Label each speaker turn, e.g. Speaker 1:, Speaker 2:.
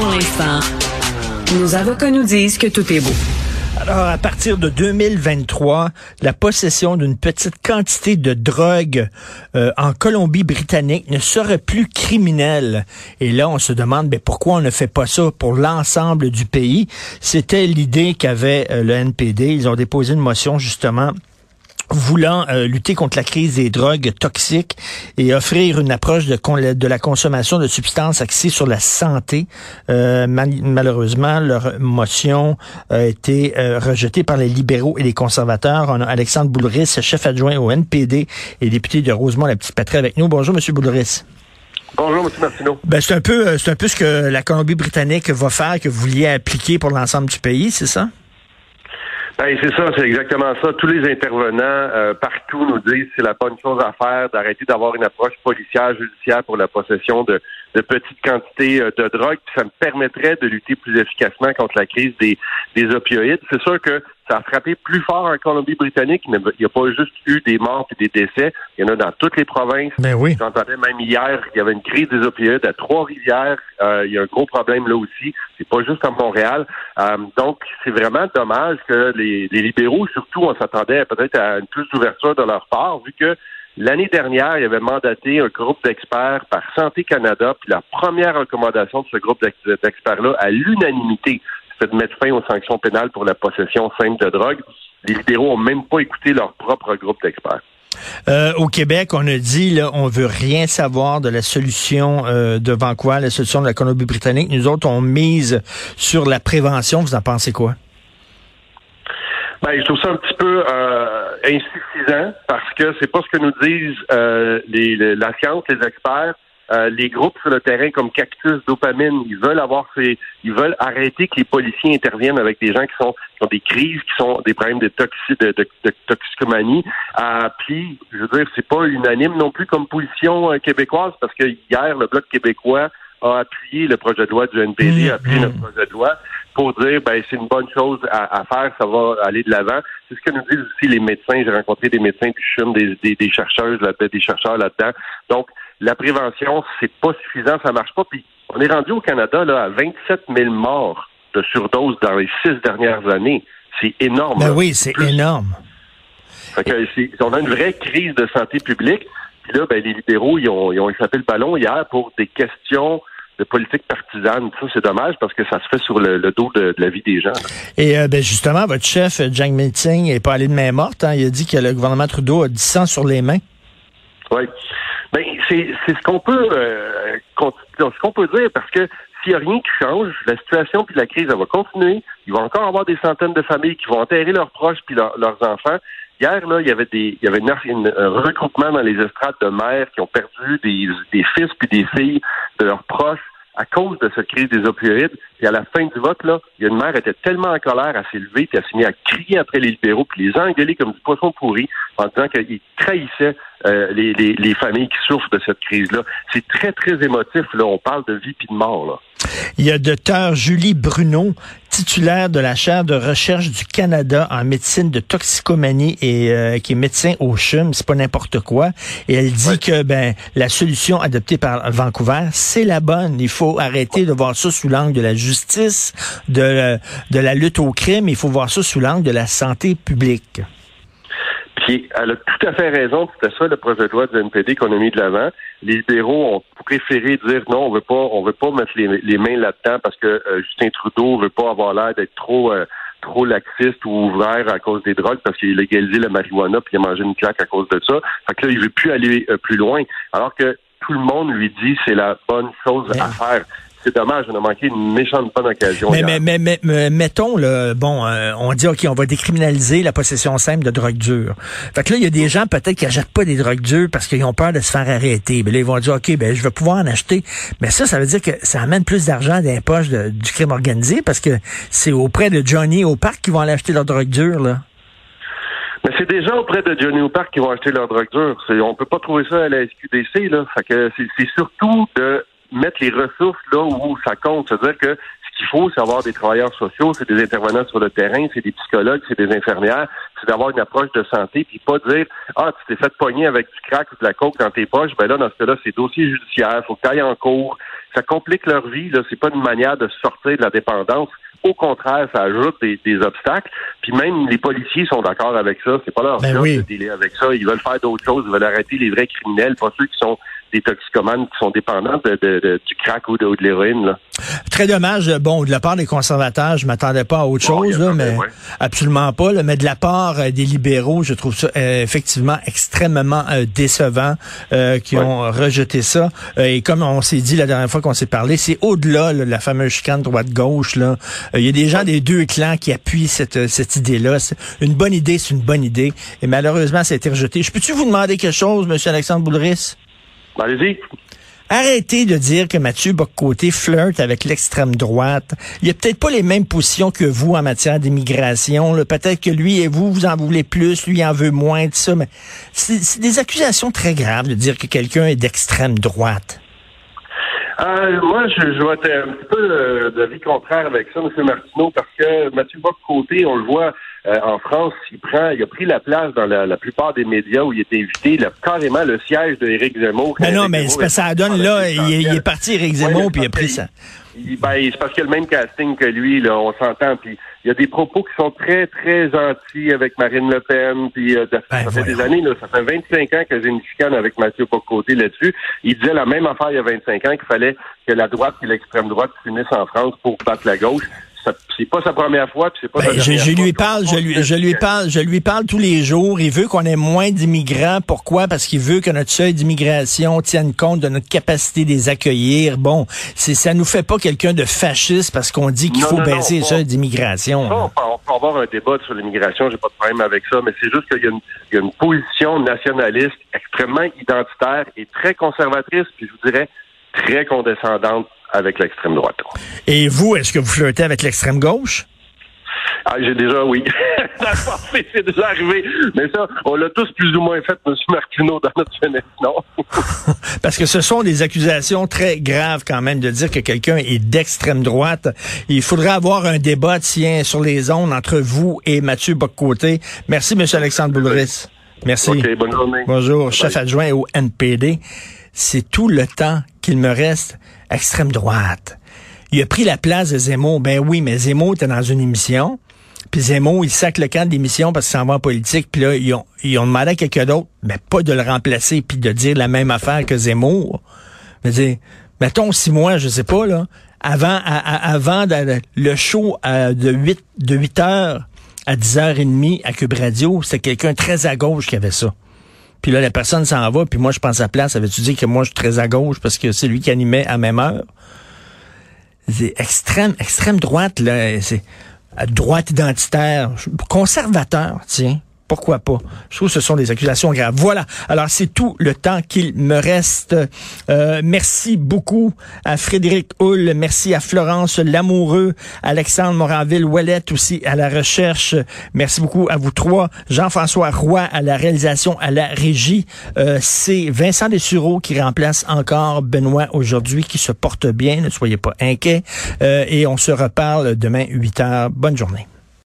Speaker 1: Pour nos avocats nous disent que tout est beau.
Speaker 2: Alors, à partir de 2023, la possession d'une petite quantité de drogue euh, en Colombie-Britannique ne serait plus criminelle. Et là, on se demande ben, pourquoi on ne fait pas ça pour l'ensemble du pays? C'était l'idée qu'avait euh, le NPD. Ils ont déposé une motion justement voulant euh, lutter contre la crise des drogues toxiques et offrir une approche de, de la consommation de substances axées sur la santé. Euh, malheureusement, leur motion a été euh, rejetée par les libéraux et les conservateurs. On a Alexandre Boulris, chef adjoint au NPD et député de Rosemont, la petite patrie avec nous. Bonjour, Monsieur Boulris.
Speaker 3: Bonjour, M. Martineau.
Speaker 2: Ben, c'est un peu, c'est un peu ce que la Colombie-Britannique va faire, que vous vouliez appliquer pour l'ensemble du pays, c'est ça?
Speaker 3: Ben, c'est ça, c'est exactement ça. Tous les intervenants euh, partout nous disent c'est la bonne chose à faire d'arrêter d'avoir une approche policière, judiciaire pour la possession de, de petites quantités euh, de drogue. Puis ça me permettrait de lutter plus efficacement contre la crise des, des opioïdes. C'est sûr que ça a frappé plus fort en Colombie-Britannique. Il n'y a pas juste eu des morts et des décès. Il y en a dans toutes les provinces.
Speaker 2: Ben oui.
Speaker 3: J'entendais même hier qu'il y avait une crise des opioïdes à Trois-Rivières. Euh, il y a un gros problème là aussi. C'est pas juste à Montréal. Euh, donc, c'est vraiment dommage que les, les libéraux, surtout, on s'attendait peut-être à une plus d'ouverture de leur part, vu que L'année dernière, il avait mandaté un groupe d'experts par Santé Canada, puis la première recommandation de ce groupe d'experts-là, à l'unanimité, c'était de mettre fin aux sanctions pénales pour la possession simple de drogue. Les libéraux n'ont même pas écouté leur propre groupe d'experts.
Speaker 2: Euh, au Québec, on a dit là, on veut rien savoir de la solution euh, de Vancouver, la solution de la Colombie-Britannique. Nous autres, on mise sur la prévention. Vous en pensez quoi?
Speaker 3: Ben, je trouve ça un petit peu euh, insuffisant parce que c'est pas ce que nous disent euh, les, la science, les experts. Euh, les groupes sur le terrain comme Cactus, Dopamine, ils veulent avoir ces, ils veulent arrêter que les policiers interviennent avec des gens qui sont qui ont des crises, qui sont des problèmes de, toxi, de, de, de toxicomanie. Euh, puis, je veux dire, c'est pas unanime non plus comme position euh, québécoise parce que hier le bloc québécois a appuyé le projet de loi du NPD, a appuyé le
Speaker 2: mmh.
Speaker 3: projet de loi pour dire ben c'est une bonne chose à, faire, ça va aller de l'avant. C'est ce que nous disent aussi les médecins. J'ai rencontré des médecins puis je suis des, des, chercheuses là des chercheurs là-dedans. Donc la prévention, c'est pas suffisant, ça marche pas. Puis on est rendu au Canada là à 27 000 morts de surdose dans les six dernières années. C'est énorme.
Speaker 2: Ben oui, c'est énorme.
Speaker 3: Fait que on a une vraie crise de santé publique. Puis là, ben, les libéraux, ils ont, ils ont échappé le ballon hier pour des questions de politique partisane. Ça, c'est dommage parce que ça se fait sur le, dos de, la vie des gens.
Speaker 2: Et euh, ben justement, votre chef, Jack Meeting, n'est pas allé de main morte. Hein. Il a dit que le gouvernement Trudeau a du sang sur les mains.
Speaker 3: Oui. Ben, c'est ce qu'on peut euh, ce qu'on peut dire parce que s'il n'y a rien qui change, la situation puis la crise, elle va continuer. Il va encore avoir des centaines de familles qui vont enterrer leurs proches puis leurs enfants. Hier, là, il y avait des, il y avait un regroupement dans les estrades de mères qui ont perdu des, des fils puis des filles de leurs proches à cause de cette crise des opioïdes. Et à la fin du vote, là, il y a une mère était tellement en colère, à s'élever, puis elle s'est mise à crier après les libéraux, puis les engueuler comme du poisson pourri, en disant qu'ils trahissaient euh, les, les, les, familles qui souffrent de cette crise-là. C'est très, très émotif. Là, on parle de vie puis de mort. Là.
Speaker 2: Il y a docteur Julie Bruno, titulaire de la chaire de recherche du Canada en médecine de toxicomanie et euh, qui est médecin au CHUM, c'est pas n'importe quoi. Et elle dit que ben la solution adoptée par Vancouver, c'est la bonne. Il faut arrêter de voir ça sous l'angle de la justice, de, de la lutte au crime. Il faut voir ça sous l'angle de la santé publique
Speaker 3: elle a tout à fait raison. C'était ça le projet de loi du NPD qu'on a mis de l'avant. Les libéraux ont préféré dire non, on veut pas, on veut pas mettre les, mains là-dedans parce que euh, Justin Trudeau veut pas avoir l'air d'être trop euh, trop laxiste ou ouvert à cause des drogues parce qu'il a légalisé la marijuana puis il a mangé une claque à cause de ça. Fait que là, il veut plus aller euh, plus loin. Alors que tout le monde lui dit c'est la bonne chose à faire c'est dommage, on a manqué une méchante bonne occasion.
Speaker 2: Mais, mais, mais, mais, mettons, le bon, euh, on dit, OK, on va décriminaliser la possession simple de drogue dure. Fait que là, il y a des gens peut-être qui n'achètent pas des drogues dures parce qu'ils ont peur de se faire arrêter. Mais là, ils vont dire, OK, ben, je vais pouvoir en acheter. Mais ça, ça veut dire que ça amène plus d'argent dans les poches du crime organisé parce que c'est auprès de Johnny au parc qu'ils vont aller acheter leur drogue dure, là.
Speaker 3: Mais c'est déjà auprès de Johnny au parc qu'ils vont acheter leur drogue dure. On peut pas trouver ça à la SQDC, là. Fait que c'est surtout de mettre les ressources là où ça compte. C'est-à-dire que ce qu'il faut, c'est avoir des travailleurs sociaux, c'est des intervenants sur le terrain, c'est des psychologues, c'est des infirmières, c'est d'avoir une approche de santé, puis pas dire Ah, tu t'es fait pogner avec du crack ou de la coke dans tes poches, ben là, dans ce cas-là, c'est dossier judiciaire, faut que tu ailles en cours. Ça complique leur vie, là. C'est pas une manière de sortir de la dépendance. Au contraire, ça ajoute des, obstacles. Puis même les policiers sont d'accord avec ça. C'est pas leur
Speaker 2: ben
Speaker 3: job de dealer avec ça. Ils veulent faire d'autres choses. Ils veulent arrêter les vrais criminels, pas ceux qui sont des toxicomanes qui sont dépendants de, du crack ou de, de l'héroïne.
Speaker 2: Très dommage. Bon, de la part des conservateurs, je m'attendais pas à autre chose, mais absolument pas. mais de la part euh, des libéraux, je trouve ça euh, effectivement extrêmement euh, décevant qui ont rejeté ça. et comme on s'est dit la dernière fois qu'on s'est parlé, c'est au-delà de la fameuse chicane droite-gauche. Là, il y a des gens des deux clans qui appuient cette, cette idée-là. Une bonne idée, c'est une bonne idée. Et malheureusement, ça a été rejeté. Je peux-tu vous demander quelque chose, Monsieur Alexandre Boulris?
Speaker 3: Allez-y.
Speaker 2: Arrêtez de dire que Mathieu Boccoté flirte avec l'extrême droite. Il a peut-être pas les mêmes positions que vous en matière d'immigration. Peut-être que lui et vous, vous en voulez plus, lui en veut moins de ça. Mais c'est des accusations très graves de dire que quelqu'un est d'extrême droite.
Speaker 3: Euh, moi, je, je vais être un petit peu euh, d'avis contraire avec ça, M. Martineau, parce que Mathieu Boccoté, on le voit, euh, en France, il prend, il a pris la place dans la, plupart des médias où il était invité, là, carrément le siège de Éric Zemmour.
Speaker 2: Mais non, mais c'est ça donne là, il, est parti Éric Zemmour puis il a pris ça.
Speaker 3: ben, c'est parce qu'il a le même casting que lui, là, on s'entend. Puis il y a des propos qui sont très, très gentils avec Marine Le Pen. Puis euh, ça ben, fait des années, là, ça fait 25 ans que j'ai une chicane avec Mathieu Pocoté là-dessus. Il disait la même affaire il y a 25 ans qu'il fallait que la droite et l'extrême droite s'unissent en France pour battre la gauche c'est pas sa première fois, puis c'est pas
Speaker 2: ben,
Speaker 3: sa
Speaker 2: je, lui parle, je lui, je lui parle, je lui parle tous les jours. Il veut qu'on ait moins d'immigrants. Pourquoi? Parce qu'il veut que notre seuil d'immigration tienne compte de notre capacité de les accueillir. Bon, c'est ça nous fait pas quelqu'un de fasciste parce qu'on dit qu'il faut baisser le seuil d'immigration.
Speaker 3: On, peut avoir un débat sur l'immigration, j'ai pas de problème avec ça, mais c'est juste qu'il y, y, a une position nationaliste extrêmement identitaire et très conservatrice, puis je vous dirais très condescendante avec l'extrême droite.
Speaker 2: Et vous, est-ce que vous flirtez avec l'extrême gauche?
Speaker 3: Ah, j'ai déjà, oui. c'est déjà arrivé. Mais ça, on l'a tous plus ou moins fait, M. Martineau, dans notre jeunesse, non?
Speaker 2: Parce que ce sont des accusations très graves quand même de dire que quelqu'un est d'extrême droite. Il faudrait avoir un débat, tiens, sur les ondes entre vous et Mathieu Boccoté. Merci, M. Alexandre Boulris. Merci.
Speaker 3: OK, bonne journée.
Speaker 2: Bonjour, chef adjoint au NPD. C'est tout le temps qu'il me reste extrême droite. Il a pris la place de Zemmour. Ben oui, mais Zemmour était dans une émission. Puis Zemmour, il sac le camp de l'émission parce qu'il s'en va en politique. Puis là, ils ont, demandé à quelqu'un d'autre, mais pas de le remplacer puis de dire la même affaire que Zemmour. Mais dire, mettons six mois, je sais pas, là, avant, avant le show de 8, de 8 heures à 10h30 à Cube Radio, c'était quelqu'un très à gauche qui avait ça. Puis là, la personne s'en va, puis moi, je pense à place. Avais-tu dit que moi, je suis très à gauche parce que c'est lui qui animait à même heure? C'est extrême, extrême droite, là. C'est droite identitaire, conservateur, tiens. Pourquoi pas? Je trouve que ce sont des accusations graves. Voilà. Alors, c'est tout le temps qu'il me reste. Euh, merci beaucoup à Frédéric Hull. Merci à Florence Lamoureux, Alexandre Moranville-Ouellette aussi à la recherche. Merci beaucoup à vous trois. Jean-François Roy à la réalisation, à la régie. Euh, c'est Vincent Dessureau qui remplace encore Benoît aujourd'hui, qui se porte bien. Ne soyez pas inquiets. Euh, et on se reparle demain 8 heures. Bonne journée.